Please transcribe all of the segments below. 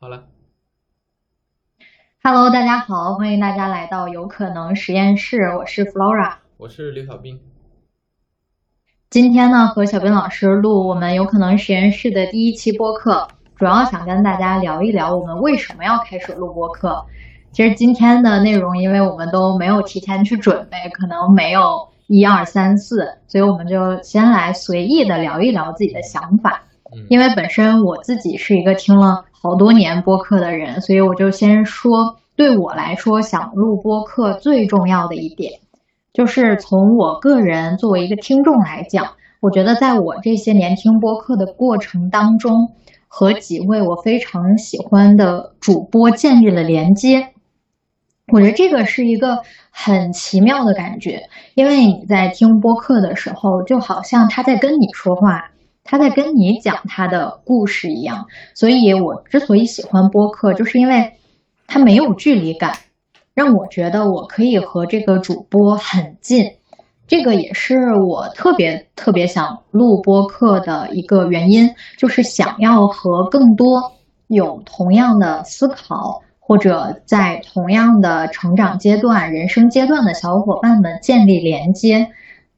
好了，Hello，大家好，欢迎大家来到有可能实验室，我是 Flora，我是刘小兵。今天呢，和小兵老师录我们有可能实验室的第一期播客，主要想跟大家聊一聊我们为什么要开始录播客。其实今天的内容，因为我们都没有提前去准备，可能没有一二三四，所以我们就先来随意的聊一聊自己的想法。因为本身我自己是一个听了好多年播客的人，所以我就先说，对我来说，想录播客最重要的一点，就是从我个人作为一个听众来讲，我觉得在我这些年听播客的过程当中，和几位我非常喜欢的主播建立了连接。我觉得这个是一个很奇妙的感觉，因为你在听播客的时候，就好像他在跟你说话。他在跟你讲他的故事一样，所以我之所以喜欢播客，就是因为他没有距离感，让我觉得我可以和这个主播很近。这个也是我特别特别想录播客的一个原因，就是想要和更多有同样的思考或者在同样的成长阶段、人生阶段的小伙伴们建立连接。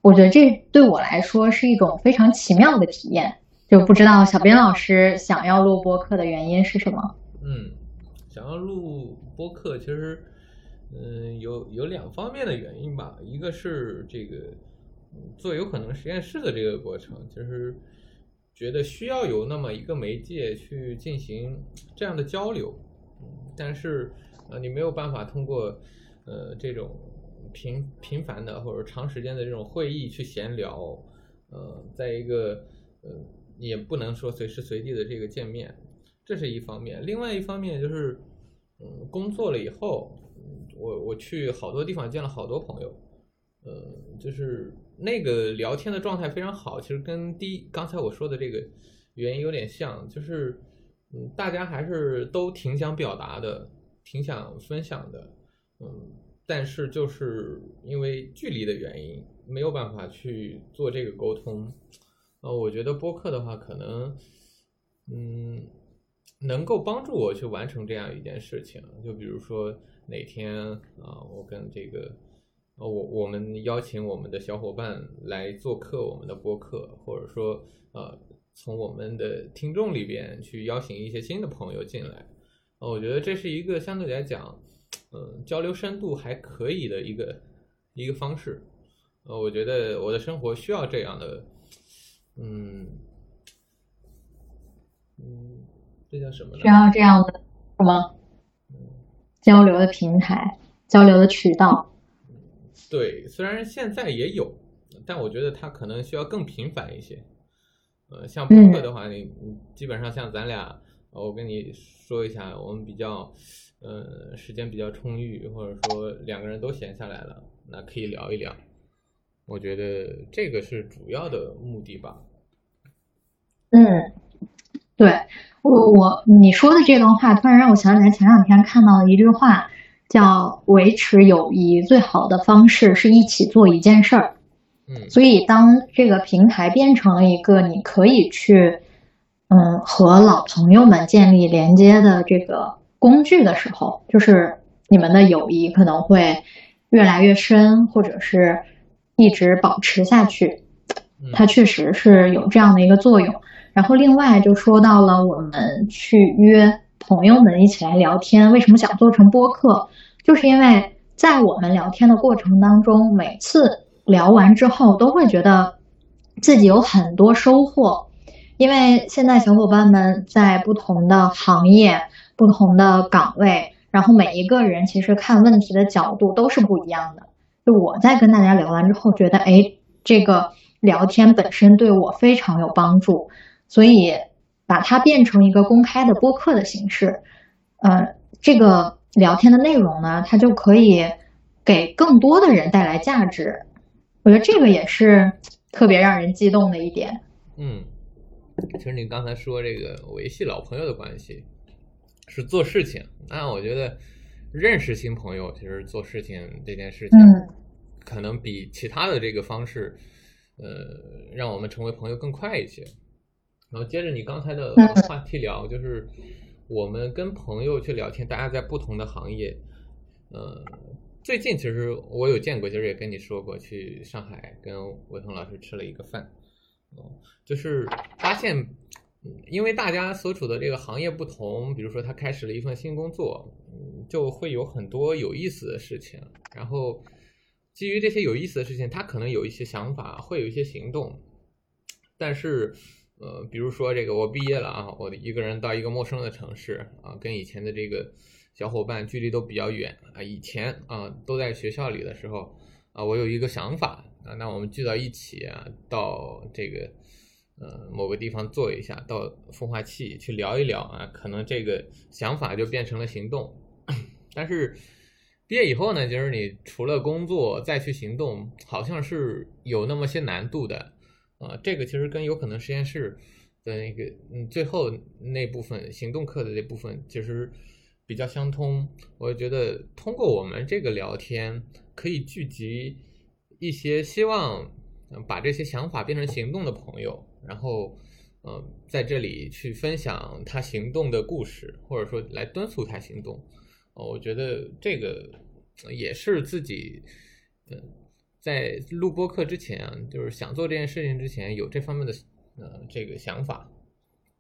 我觉得这对我来说是一种非常奇妙的体验，就不知道小编老师想要录播客的原因是什么？嗯，想要录播客，其实，嗯，有有两方面的原因吧。一个是这个做有可能实验室的这个过程，就是觉得需要有那么一个媒介去进行这样的交流，但是呃，你没有办法通过呃这种。频频繁的或者长时间的这种会议去闲聊，呃，在一个呃也不能说随时随地的这个见面，这是一方面。另外一方面就是，嗯，工作了以后，我我去好多地方见了好多朋友，呃，就是那个聊天的状态非常好。其实跟第一刚才我说的这个原因有点像，就是嗯，大家还是都挺想表达的，挺想分享的，嗯。但是就是因为距离的原因，没有办法去做这个沟通。呃，我觉得播客的话，可能，嗯，能够帮助我去完成这样一件事情。就比如说哪天啊，我跟这个，呃，我我们邀请我们的小伙伴来做客我们的播客，或者说呃，从我们的听众里边去邀请一些新的朋友进来。呃，我觉得这是一个相对来讲。嗯，交流深度还可以的一个一个方式，呃，我觉得我的生活需要这样的，嗯嗯，这叫什么呢？需要这样的什么？交流的平台，交流的渠道。对，虽然现在也有，但我觉得它可能需要更频繁一些。呃，像播客的话，你基本上像咱俩，我跟你说一下，我们比较。呃，时间比较充裕，或者说两个人都闲下来了，那可以聊一聊。我觉得这个是主要的目的吧。嗯，对我我你说的这段话，突然让我想起来前两天看到的一句话，叫“维持友谊最好的方式是一起做一件事儿”。嗯，所以当这个平台变成了一个你可以去嗯和老朋友们建立连接的这个。工具的时候，就是你们的友谊可能会越来越深，或者是一直保持下去。它确实是有这样的一个作用。然后另外就说到了我们去约朋友们一起来聊天，为什么想做成播客？就是因为在我们聊天的过程当中，每次聊完之后都会觉得自己有很多收获，因为现在小伙伴们在不同的行业。不同的岗位，然后每一个人其实看问题的角度都是不一样的。就我在跟大家聊完之后，觉得哎，这个聊天本身对我非常有帮助，所以把它变成一个公开的播客的形式，呃，这个聊天的内容呢，它就可以给更多的人带来价值。我觉得这个也是特别让人激动的一点。嗯，其实你刚才说这个维系老朋友的关系。是做事情，那我觉得认识新朋友，其实做事情这件事情，可能比其他的这个方式，呃，让我们成为朋友更快一些。然后接着你刚才的话题聊，就是我们跟朋友去聊天，大家在不同的行业，呃，最近其实我有见过，就是也跟你说过，去上海跟伟彤老师吃了一个饭，哦，就是发现，嗯因为大家所处的这个行业不同，比如说他开始了一份新工作，就会有很多有意思的事情，然后基于这些有意思的事情，他可能有一些想法，会有一些行动，但是。呃，比如说这个，我毕业了啊，我一个人到一个陌生的城市啊，跟以前的这个小伙伴距离都比较远啊。以前啊都在学校里的时候啊，我有一个想法啊，那我们聚到一起啊，到这个呃某个地方坐一下，到孵化器去聊一聊啊，可能这个想法就变成了行动。但是毕业以后呢，就是你除了工作再去行动，好像是有那么些难度的。啊，这个其实跟有可能实验室的那个，嗯，最后那部分行动课的这部分其实比较相通。我觉得通过我们这个聊天，可以聚集一些希望把这些想法变成行动的朋友，然后，呃，在这里去分享他行动的故事，或者说来敦促他行动。哦，我觉得这个也是自己，嗯。在录播课之前啊，就是想做这件事情之前，有这方面的呃这个想法，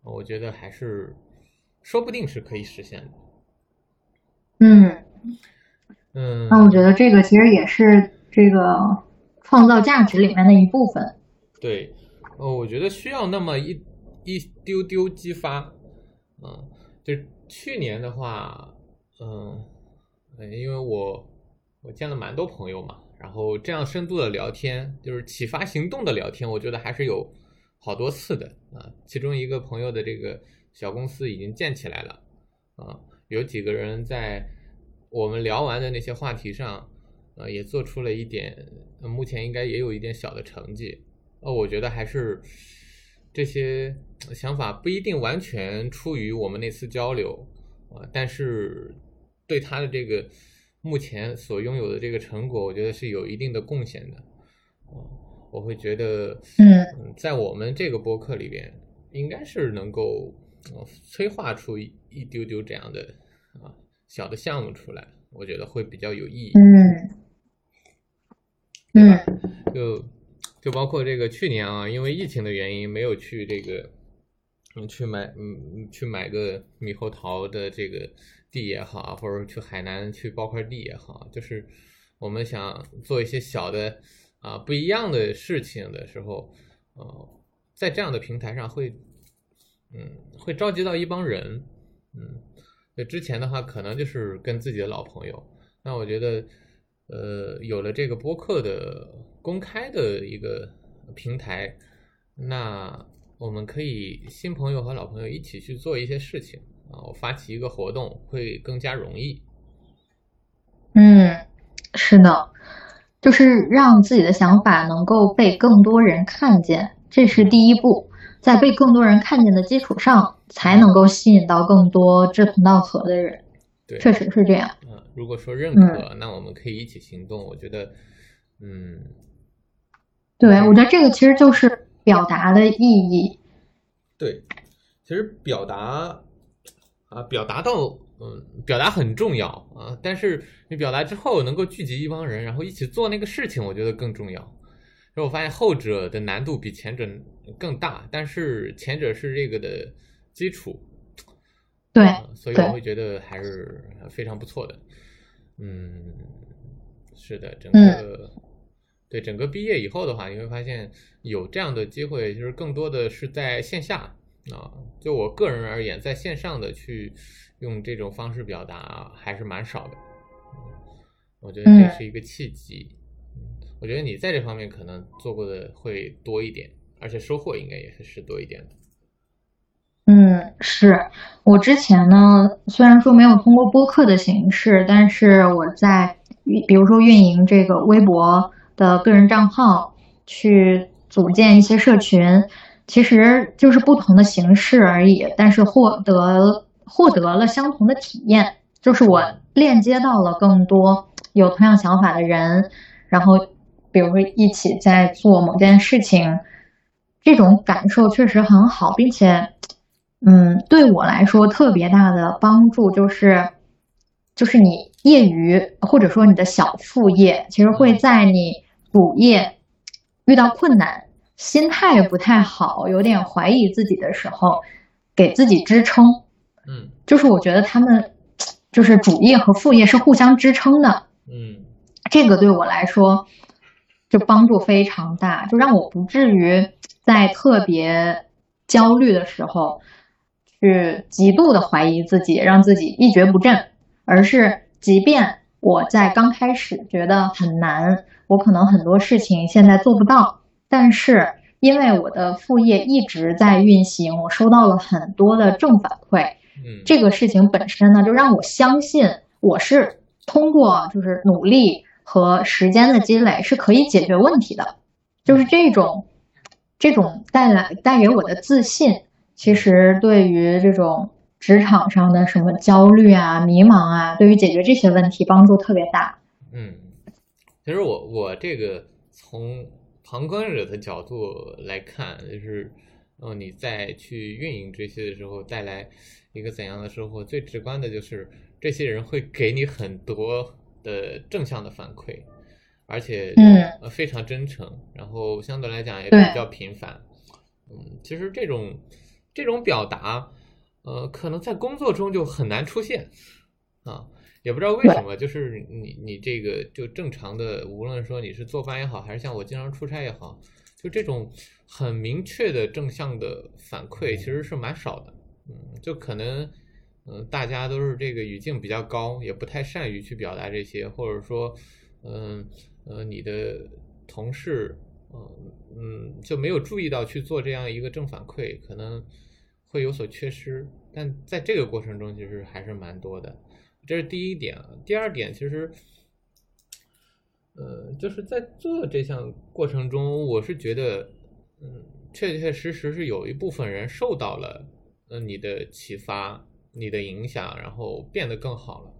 我觉得还是说不定是可以实现的。嗯嗯，那我觉得这个其实也是这个创造价值里面的一部分。对，呃，我觉得需要那么一一丢丢激发。嗯，就去年的话，嗯，因为我我见了蛮多朋友嘛。然后这样深度的聊天，就是启发行动的聊天，我觉得还是有好多次的啊。其中一个朋友的这个小公司已经建起来了啊，有几个人在我们聊完的那些话题上，呃，也做出了一点，目前应该也有一点小的成绩。呃，我觉得还是这些想法不一定完全出于我们那次交流啊，但是对他的这个。目前所拥有的这个成果，我觉得是有一定的贡献的。哦，我会觉得，嗯，在我们这个播客里边，应该是能够催化出一一丢丢这样的啊小的项目出来，我觉得会比较有意义。嗯，对吧，就就包括这个去年啊，因为疫情的原因，没有去这个，嗯，去买，嗯，去买个猕猴桃的这个。地也好，或者去海南去包块地也好，就是我们想做一些小的啊不一样的事情的时候，呃，在这样的平台上会，嗯，会召集到一帮人，嗯，那之前的话可能就是跟自己的老朋友，那我觉得，呃，有了这个播客的公开的一个平台，那我们可以新朋友和老朋友一起去做一些事情。啊，我发起一个活动会更加容易。嗯，是的，就是让自己的想法能够被更多人看见，这是第一步。在被更多人看见的基础上，才能够吸引到更多志同道合的人。对，确实是这样。嗯，如果说认可，那我们可以一起行动。我觉得，嗯，对，我觉得这个其实就是表达的意义。对，其实表达。啊，表达到，嗯，表达很重要啊，但是你表达之后能够聚集一帮人，然后一起做那个事情，我觉得更重要。我发现后者的难度比前者更大，但是前者是这个的基础，对，所以我会觉得还是非常不错的。嗯，是的，整个对整个毕业以后的话，你会发现有这样的机会，就是更多的是在线下。啊，就我个人而言，在线上的去用这种方式表达还是蛮少的。我觉得这是一个契机。我觉得你在这方面可能做过的会多一点，而且收获应该也是是多一点的。嗯，是我之前呢，虽然说没有通过播客的形式，但是我在比如说运营这个微博的个人账号，去组建一些社群。其实就是不同的形式而已，但是获得获得了相同的体验，就是我链接到了更多有同样想法的人，然后比如说一起在做某件事情，这种感受确实很好，并且嗯，对我来说特别大的帮助就是，就是你业余或者说你的小副业，其实会在你主业遇到困难、心态不太好、有点怀疑自己的时候，给自己支撑。嗯，就是我觉得他们就是主业和副业是互相支撑的。嗯，这个对我来说就帮助非常大，就让我不至于在特别焦虑的时候。去极度的怀疑自己，让自己一蹶不振，而是即便我在刚开始觉得很难，我可能很多事情现在做不到，但是因为我的副业一直在运行，我收到了很多的正反馈，嗯，这个事情本身呢，就让我相信我是通过就是努力和时间的积累是可以解决问题的，就是这种这种带来带给我的自信。其实，对于这种职场上的什么焦虑啊、迷茫啊，对于解决这些问题帮助特别大。嗯，其实我我这个从旁观者的角度来看，就是，嗯，你在去运营这些的时候带来一个怎样的收获？最直观的就是这些人会给你很多的正向的反馈，而且嗯非常真诚，然后相对来讲也比较频繁。嗯，其实这种。这种表达，呃，可能在工作中就很难出现，啊，也不知道为什么，就是你你这个就正常的，无论说你是坐班也好，还是像我经常出差也好，就这种很明确的正向的反馈其实是蛮少的，嗯，就可能，嗯，大家都是这个语境比较高，也不太善于去表达这些，或者说，嗯呃，你的同事。嗯嗯，就没有注意到去做这样一个正反馈，可能会有所缺失。但在这个过程中，其实还是蛮多的。这是第一点。第二点，其实，呃，就是在做这项过程中，我是觉得，嗯，确确实实是有一部分人受到了，呃，你的启发、你的影响，然后变得更好了。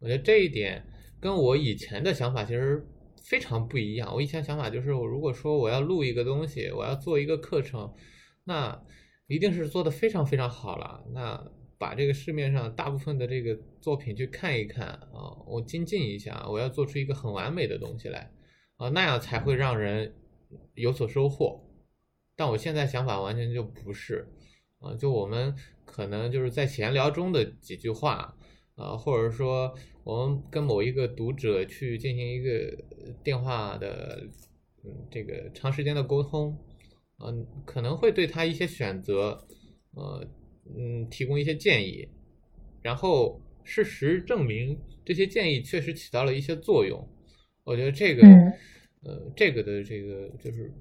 我觉得这一点跟我以前的想法其实。非常不一样。我以前想法就是，我如果说我要录一个东西，我要做一个课程，那一定是做的非常非常好了。那把这个市面上大部分的这个作品去看一看啊，我精进一下，我要做出一个很完美的东西来啊，那样才会让人有所收获。但我现在想法完全就不是啊，就我们可能就是在闲聊中的几句话。啊，或者说我们跟某一个读者去进行一个电话的，嗯，这个长时间的沟通，嗯，可能会对他一些选择，呃，嗯，提供一些建议，然后事实证明这些建议确实起到了一些作用。我觉得这个，呃，这个的这个就是，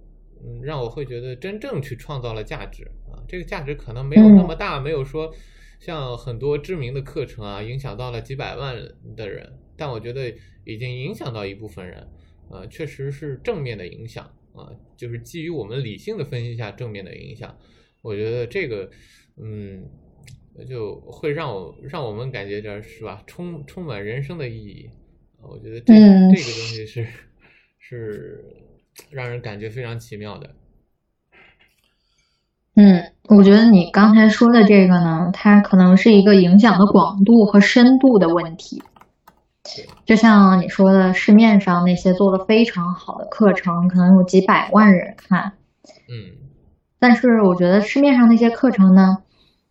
嗯，让我会觉得真正去创造了价值啊，这个价值可能没有那么大，没有说。像很多知名的课程啊，影响到了几百万的人，但我觉得已经影响到一部分人，呃，确实是正面的影响啊，就是基于我们理性的分析下正面的影响，我觉得这个，嗯，就会让我让我们感觉这是吧，充充满人生的意义，我觉得这这个东西是是让人感觉非常奇妙的。嗯，我觉得你刚才说的这个呢，它可能是一个影响的广度和深度的问题。就像你说的，市面上那些做的非常好的课程，可能有几百万人看。嗯。但是我觉得市面上那些课程呢，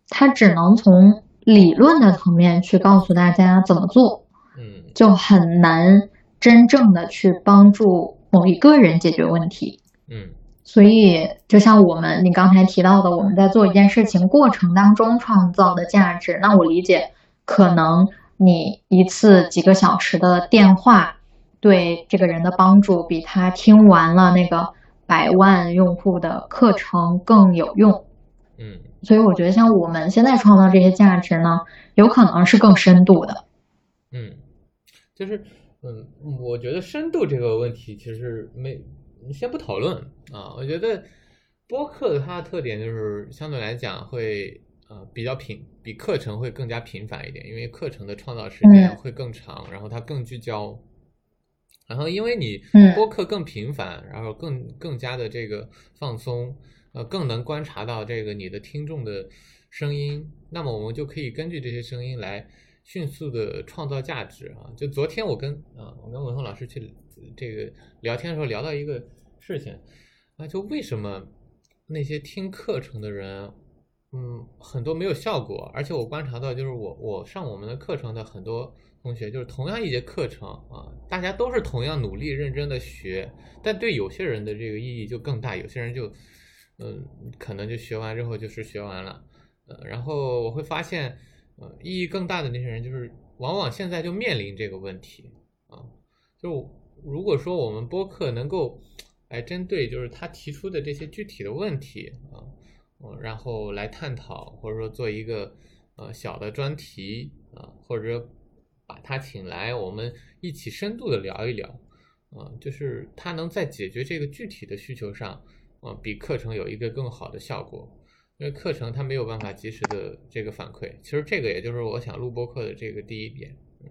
它只能从理论的层面去告诉大家怎么做。嗯。就很难真正的去帮助某一个人解决问题。嗯。所以，就像我们你刚才提到的，我们在做一件事情过程当中创造的价值，那我理解，可能你一次几个小时的电话对这个人的帮助，比他听完了那个百万用户的课程更有用。嗯，所以我觉得，像我们现在创造这些价值呢，有可能是更深度的。嗯，就是，嗯，我觉得深度这个问题其实没。先不讨论啊，我觉得播客它的特点就是相对来讲会呃比较频，比课程会更加频繁一点，因为课程的创造时间会更长，然后它更聚焦，然后因为你播客更频繁，然后更更加的这个放松，呃，更能观察到这个你的听众的声音，那么我们就可以根据这些声音来迅速的创造价值啊。就昨天我跟啊，我跟文峰老师去这个聊天的时候聊到一个事情啊，就为什么那些听课程的人，嗯，很多没有效果，而且我观察到，就是我我上我们的课程的很多同学，就是同样一节课程啊，大家都是同样努力认真的学，但对有些人的这个意义就更大，有些人就嗯，可能就学完之后就是学完了。呃，然后我会发现，呃，意义更大的那些人，就是往往现在就面临这个问题啊。就如果说我们播客能够，来针对就是他提出的这些具体的问题啊，嗯，然后来探讨，或者说做一个呃小的专题啊，或者把他请来，我们一起深度的聊一聊，啊，就是他能在解决这个具体的需求上，啊，比课程有一个更好的效果。因为课程他没有办法及时的这个反馈，其实这个也就是我想录播课的这个第一点，嗯，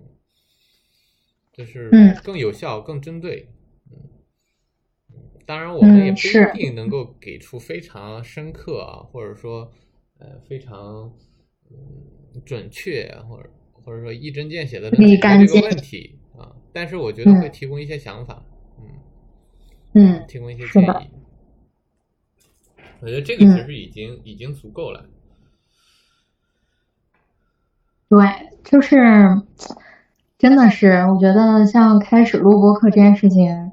就是更有效、更针对，嗯，当然我们也不一定能够给出非常深刻啊，或者说呃非常嗯准确，或者或者说一针见血的能解决这个问题啊，但是我觉得会提供一些想法，嗯嗯，提供一些建议。我觉得这个其实已经已经足够了。对，就是真的是，我觉得像开始录播课这件事情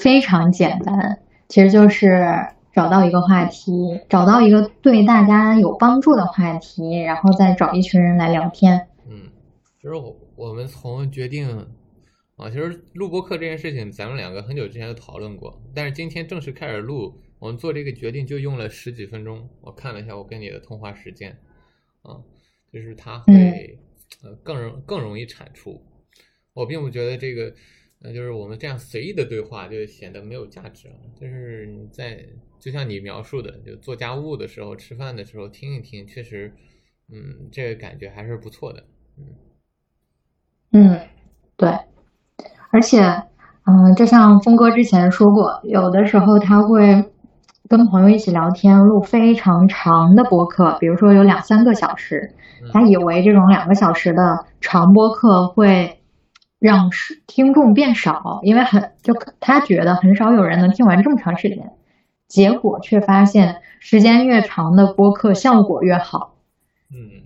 非常简单，其实就是找到一个话题，找到一个对大家有帮助的话题，然后再找一群人来聊天。嗯，其实我我们从决定啊，其实录播课这件事情，咱们两个很久之前就讨论过，但是今天正式开始录。我们做这个决定就用了十几分钟，我看了一下我跟你的通话时间，啊，就是它会呃更容更容易产出。我并不觉得这个，呃，就是我们这样随意的对话就显得没有价值啊。就是你在就像你描述的，就做家务的时候、吃饭的时候听一听，确实，嗯，这个感觉还是不错的。嗯，嗯，对，而且，嗯，就像峰哥之前说过，有的时候他会。跟朋友一起聊天，录非常长的播客，比如说有两三个小时。他以为这种两个小时的长播客会让听众变少，因为很就他觉得很少有人能听完这么长时间。结果却发现，时间越长的播客效果越好。嗯，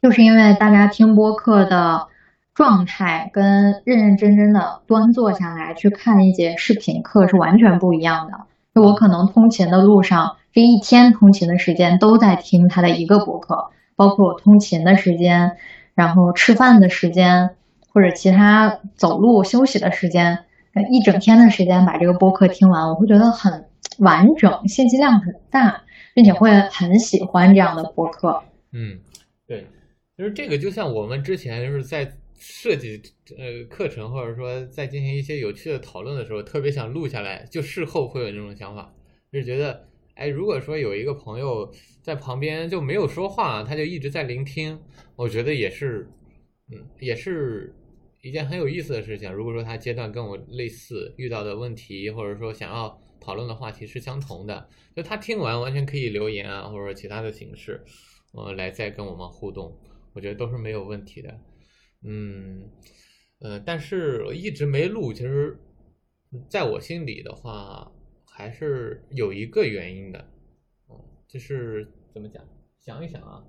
就是因为大家听播客的状态跟认认真真的端坐下来去看一节视频课是完全不一样的。就我可能通勤的路上，这一天通勤的时间都在听他的一个播客，包括我通勤的时间，然后吃饭的时间，或者其他走路休息的时间，一整天的时间把这个播客听完，我会觉得很完整，信息量很大，并且会很喜欢这样的播客。嗯，对，就是这个，就像我们之前就是在。设计呃课程，或者说在进行一些有趣的讨论的时候，特别想录下来，就事后会有这种想法，就觉得，哎，如果说有一个朋友在旁边就没有说话，他就一直在聆听，我觉得也是，嗯，也是一件很有意思的事情。如果说他阶段跟我类似，遇到的问题或者说想要讨论的话题是相同的，就他听完完全可以留言啊，或者说其他的形式，呃，来再跟我们互动，我觉得都是没有问题的。嗯，呃，但是我一直没录。其实，在我心里的话，还是有一个原因的。哦，就是怎么讲？想一想啊，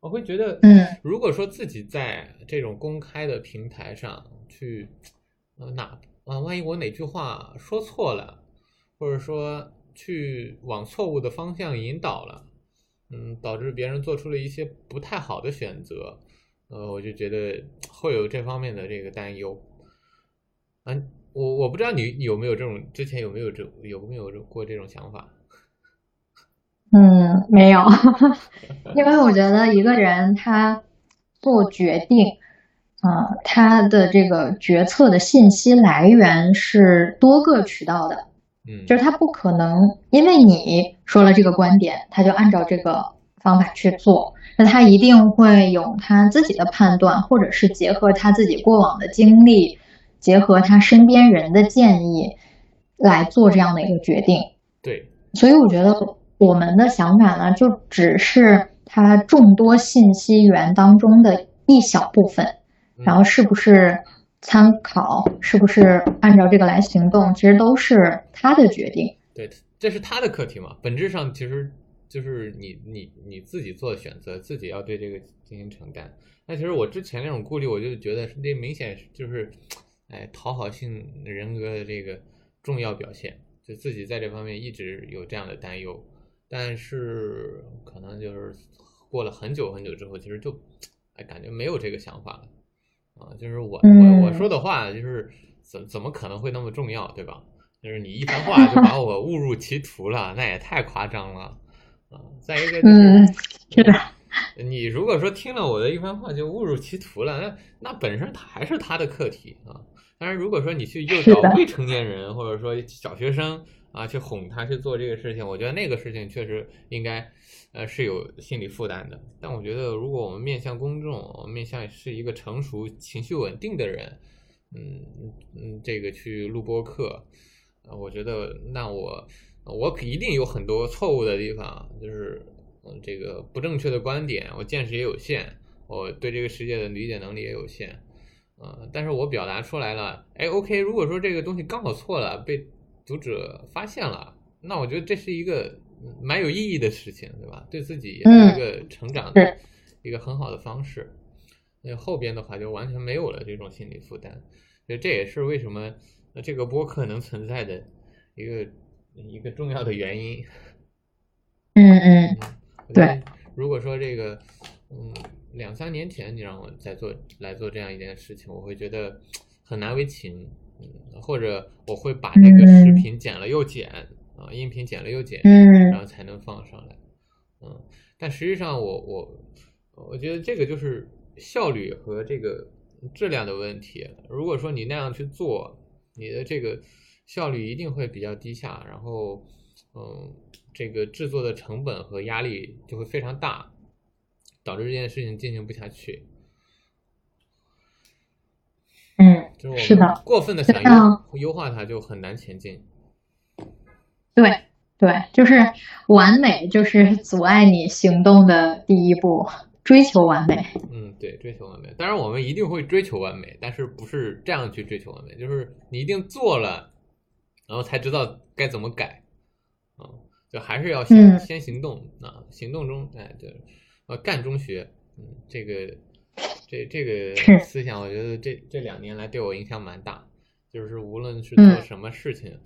我会觉得，嗯，如果说自己在这种公开的平台上去，呃，哪啊，万一我哪句话说错了，或者说去往错误的方向引导了，嗯，导致别人做出了一些不太好的选择。呃，我就觉得会有这方面的这个担忧。嗯，我我不知道你有没有这种，之前有没有这有没有过这种想法？嗯，没有，因为我觉得一个人他做决定，啊，他的这个决策的信息来源是多个渠道的，嗯，就是他不可能因为你说了这个观点，他就按照这个方法去做。那他一定会有他自己的判断，或者是结合他自己过往的经历，结合他身边人的建议来做这样的一个决定。对，所以我觉得我们的想法呢，就只是它众多信息源当中的一小部分，然后是不是参考，是不是按照这个来行动，其实都是他的决定。对，这是他的课题嘛，本质上其实就是你你你自己做的选择，自己要对这个进行承担。那其实我之前那种顾虑，我就觉得那明显就是，哎，讨好性人格的这个重要表现，就自己在这方面一直有这样的担忧。但是可能就是过了很久很久之后，其实就哎感觉没有这个想法了啊，就是我我我说的话就是怎怎么可能会那么重要，对吧？就是你一番话就把我误入歧途了，那也太夸张了啊！再一个就是，是的，你如果说听了我的一番话就误入歧途了，那那本身他还是他的课题啊。但是，如果说你去诱导未成年人或者说小学生啊，去哄他去做这个事情，我觉得那个事情确实应该呃是有心理负担的。但我觉得，如果我们面向公众，我们面向是一个成熟、情绪稳定的人，嗯嗯，这个去录播课。我觉得，那我我一定有很多错误的地方，就是嗯，这个不正确的观点，我见识也有限，我对这个世界的理解能力也有限，嗯，但是我表达出来了，哎，OK，如果说这个东西刚好错了，被读者发现了，那我觉得这是一个蛮有意义的事情，对吧？对自己也是一个成长的一个很好的方式。那后边的话就完全没有了这种心理负担，所以这也是为什么。这个播客能存在的一个一个重要的原因，嗯嗯，对。如果说这个，嗯，两三年前你让我再做来做这样一件事情，我会觉得很难为情，嗯，或者我会把那个视频剪了又剪，啊，音频剪了又剪，嗯，然后才能放上来，嗯。但实际上，我我我觉得这个就是效率和这个质量的问题。如果说你那样去做，你的这个效率一定会比较低下，然后，嗯，这个制作的成本和压力就会非常大，导致这件事情进行不下去。嗯，是的，过分的想优优化它，就很难前进。对对，就是完美，就是阻碍你行动的第一步。追求完美，嗯，对，追求完美。当然，我们一定会追求完美，但是不是这样去追求完美？就是你一定做了，然后才知道该怎么改，啊，就还是要先先行动啊，行动中，哎，对，呃，干中学，嗯，这个，这这个思想，我觉得这这两年来对我影响蛮大，就是无论是做什么事情，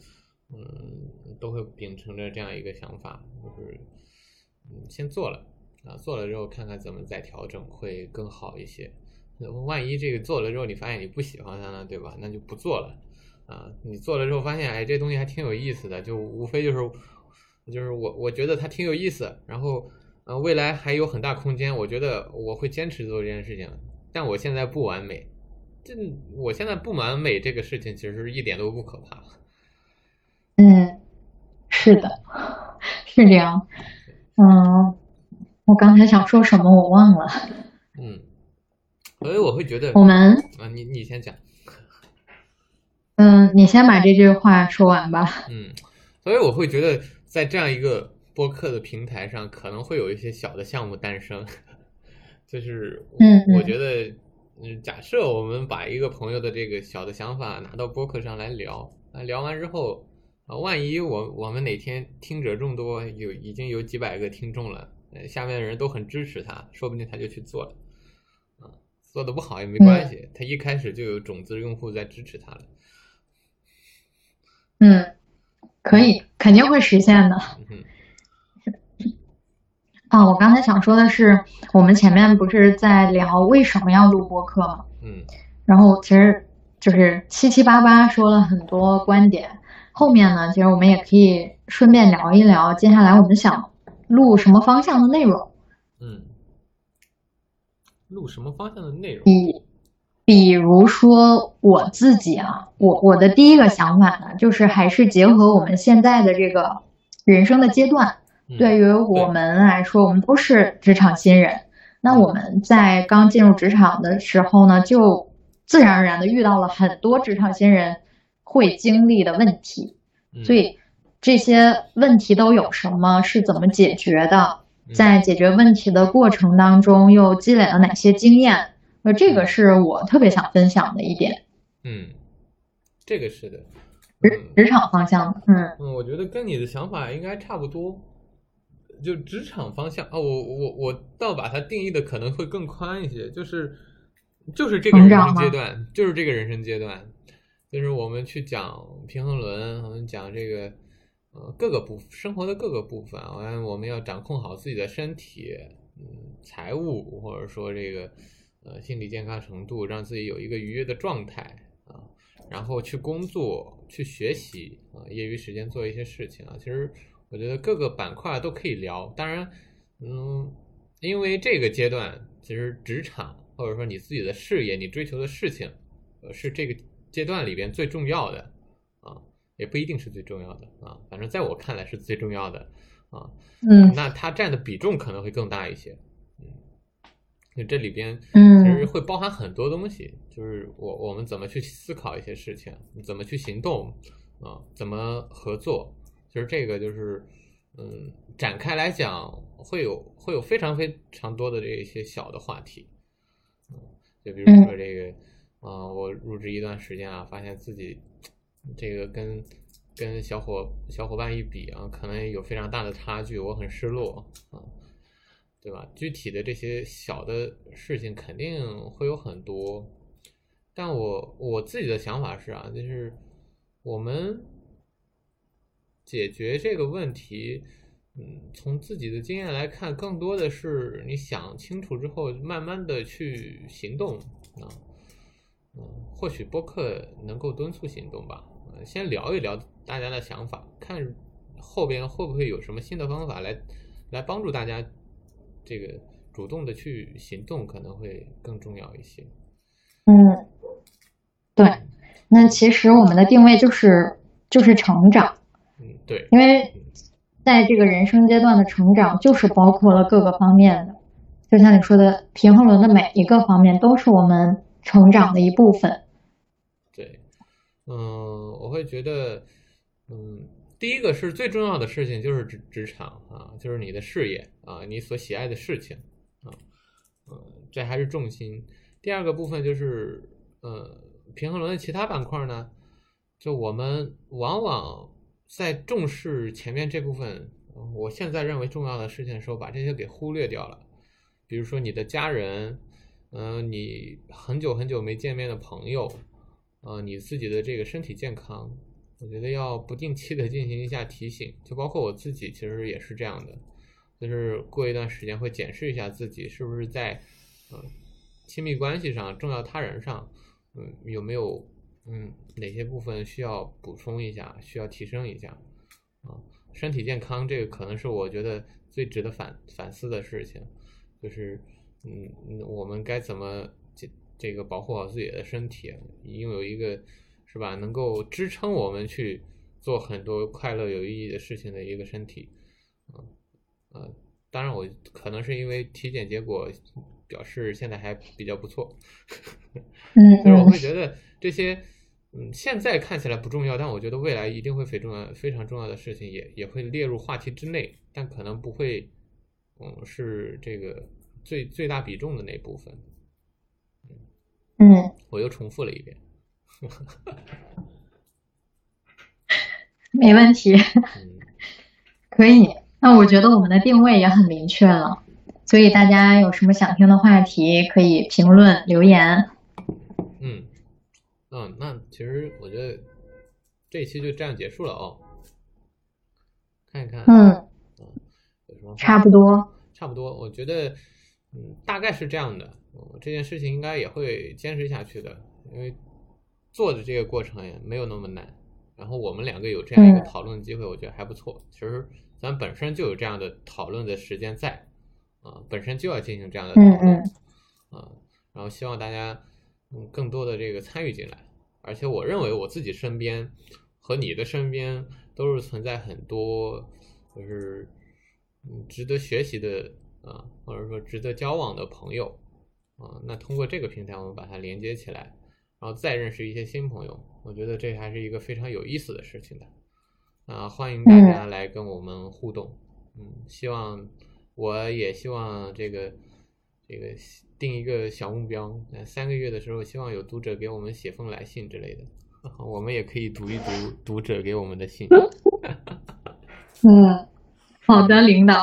嗯，都会秉承着这样一个想法，就是，嗯，先做了。啊，做了之后看看怎么再调整会更好一些。万一这个做了之后你发现你不喜欢它呢，对吧？那就不做了。啊，你做了之后发现，哎，这东西还挺有意思的，就无非就是，就是我我觉得它挺有意思，然后，呃，未来还有很大空间，我觉得我会坚持做这件事情。但我现在不完美，这我现在不完美这个事情其实一点都不可怕。嗯，是的，是这样。嗯。我刚才想说什么，我忘了。嗯，所以我会觉得我们啊，你你先讲。嗯，你先把这句话说完吧。嗯，所以我会觉得在这样一个播客的平台上，可能会有一些小的项目诞生。就是，嗯，我觉得，嗯，假设我们把一个朋友的这个小的想法拿到播客上来聊，啊，聊完之后，啊，万一我我们哪天听者众多，有已经有几百个听众了。下面的人都很支持他，说不定他就去做了，啊，做的不好也没关系，他一开始就有种子用户在支持他了。嗯，可以，肯定会实现的。啊，我刚才想说的是，我们前面不是在聊为什么要录播客吗？嗯，然后其实就是七七八八说了很多观点，后面呢，其实我们也可以顺便聊一聊，接下来我们想。录什么方向的内容？嗯，录什么方向的内容？比比如说我自己啊，我我的第一个想法呢，就是还是结合我们现在的这个人生的阶段，对于我们来说，我们都是职场新人。那我们在刚进入职场的时候呢，就自然而然的遇到了很多职场新人会经历的问题，所以。这些问题都有什么，是怎么解决的，在解决问题的过程当中又积累了哪些经验？那，这个是我特别想分享的一点。嗯，这个是的，职职场方向的，嗯嗯，我觉得跟你的想法应该差不多。就职场方向啊，我我我倒把它定义的可能会更宽一些，就是就是这个人生阶段，就是这个人生阶段，就是我们去讲平衡轮，我们讲这个呃各个部生活的各个部分，完我们要掌控好自己的身体，嗯，财务或者说这个呃心理健康程度，让自己有一个愉悦的状态啊，然后去工作，去学习啊，业余时间做一些事情啊，其实。我觉得各个板块都可以聊，当然，嗯，因为这个阶段其实职场或者说你自己的事业，你追求的事情，呃，是这个阶段里边最重要的啊，也不一定是最重要的啊，反正在我看来是最重要的啊，嗯，那它占的比重可能会更大一些，嗯，就这里边嗯，其实会包含很多东西，就是我我们怎么去思考一些事情，怎么去行动啊，怎么合作。其实这个就是，嗯，展开来讲，会有会有非常非常多的这一些小的话题，嗯，就比如说这个，啊，我入职一段时间啊，发现自己这个跟跟小伙小伙伴一比啊，可能有非常大的差距，我很失落啊，对吧？具体的这些小的事情肯定会有很多，但我我自己的想法是啊，就是我们。解决这个问题，嗯，从自己的经验来看，更多的是你想清楚之后，慢慢的去行动啊，嗯，或许播客能够敦促行动吧。先聊一聊大家的想法，看后边会不会有什么新的方法来来帮助大家这个主动的去行动，可能会更重要一些。嗯，对，那其实我们的定位就是就是成长。嗯，对，因为在这个人生阶段的成长，就是包括了各个方面的，就像你说的，平衡轮的每一个方面都是我们成长的一部分。对，嗯，我会觉得，嗯，第一个是最重要的事情就是职职场啊，就是你的事业啊，你所喜爱的事情啊，嗯，这还是重心。第二个部分就是，呃，平衡轮的其他板块呢，就我们往往。在重视前面这部分，我现在认为重要的事情的时候，把这些给忽略掉了。比如说你的家人，嗯，你很久很久没见面的朋友，呃，你自己的这个身体健康，我觉得要不定期的进行一下提醒。就包括我自己，其实也是这样的，就是过一段时间会检视一下自己是不是在，呃，亲密关系上、重要他人上，嗯，有没有。嗯，哪些部分需要补充一下，需要提升一下啊？身体健康这个可能是我觉得最值得反反思的事情，就是嗯，我们该怎么这这个保护好自己的身体，拥有一个是吧，能够支撑我们去做很多快乐有意义的事情的一个身体，啊啊，当然我可能是因为体检结果表示现在还比较不错，嗯，就是我会觉得这些。嗯，现在看起来不重要，但我觉得未来一定会非重要、非常重要的事情也也会列入话题之内，但可能不会，嗯，是这个最最大比重的那部分。嗯，我又重复了一遍，没问题，可以。那我觉得我们的定位也很明确了，所以大家有什么想听的话题，可以评论留言。嗯。嗯，那其实我觉得这一期就这样结束了哦。看一看，嗯，嗯，有什么？差不多，差不多。我觉得，嗯，大概是这样的。这件事情应该也会坚持下去的，因为做的这个过程也没有那么难。然后我们两个有这样一个讨论的机会，我觉得还不错。其实咱本身就有这样的讨论的时间在，啊，本身就要进行这样的讨论，啊，然后希望大家。嗯，更多的这个参与进来，而且我认为我自己身边和你的身边都是存在很多就是嗯值得学习的啊，或者说值得交往的朋友啊。那通过这个平台，我们把它连接起来，然后再认识一些新朋友，我觉得这还是一个非常有意思的事情的啊，欢迎大家来跟我们互动。嗯，希望我也希望这个这个定一个小目标，三个月的时候，希望有读者给我们写封来信之类的，我们也可以读一读读者给我们的信。嗯，好的，领导。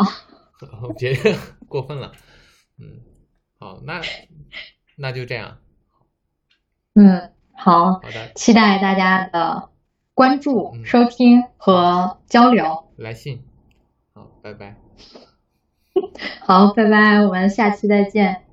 我觉得过分了。嗯，好，那那就这样。嗯，好。好的，期待大家的关注、收听和交流。来信。好，拜拜。好，拜拜，我们下期再见。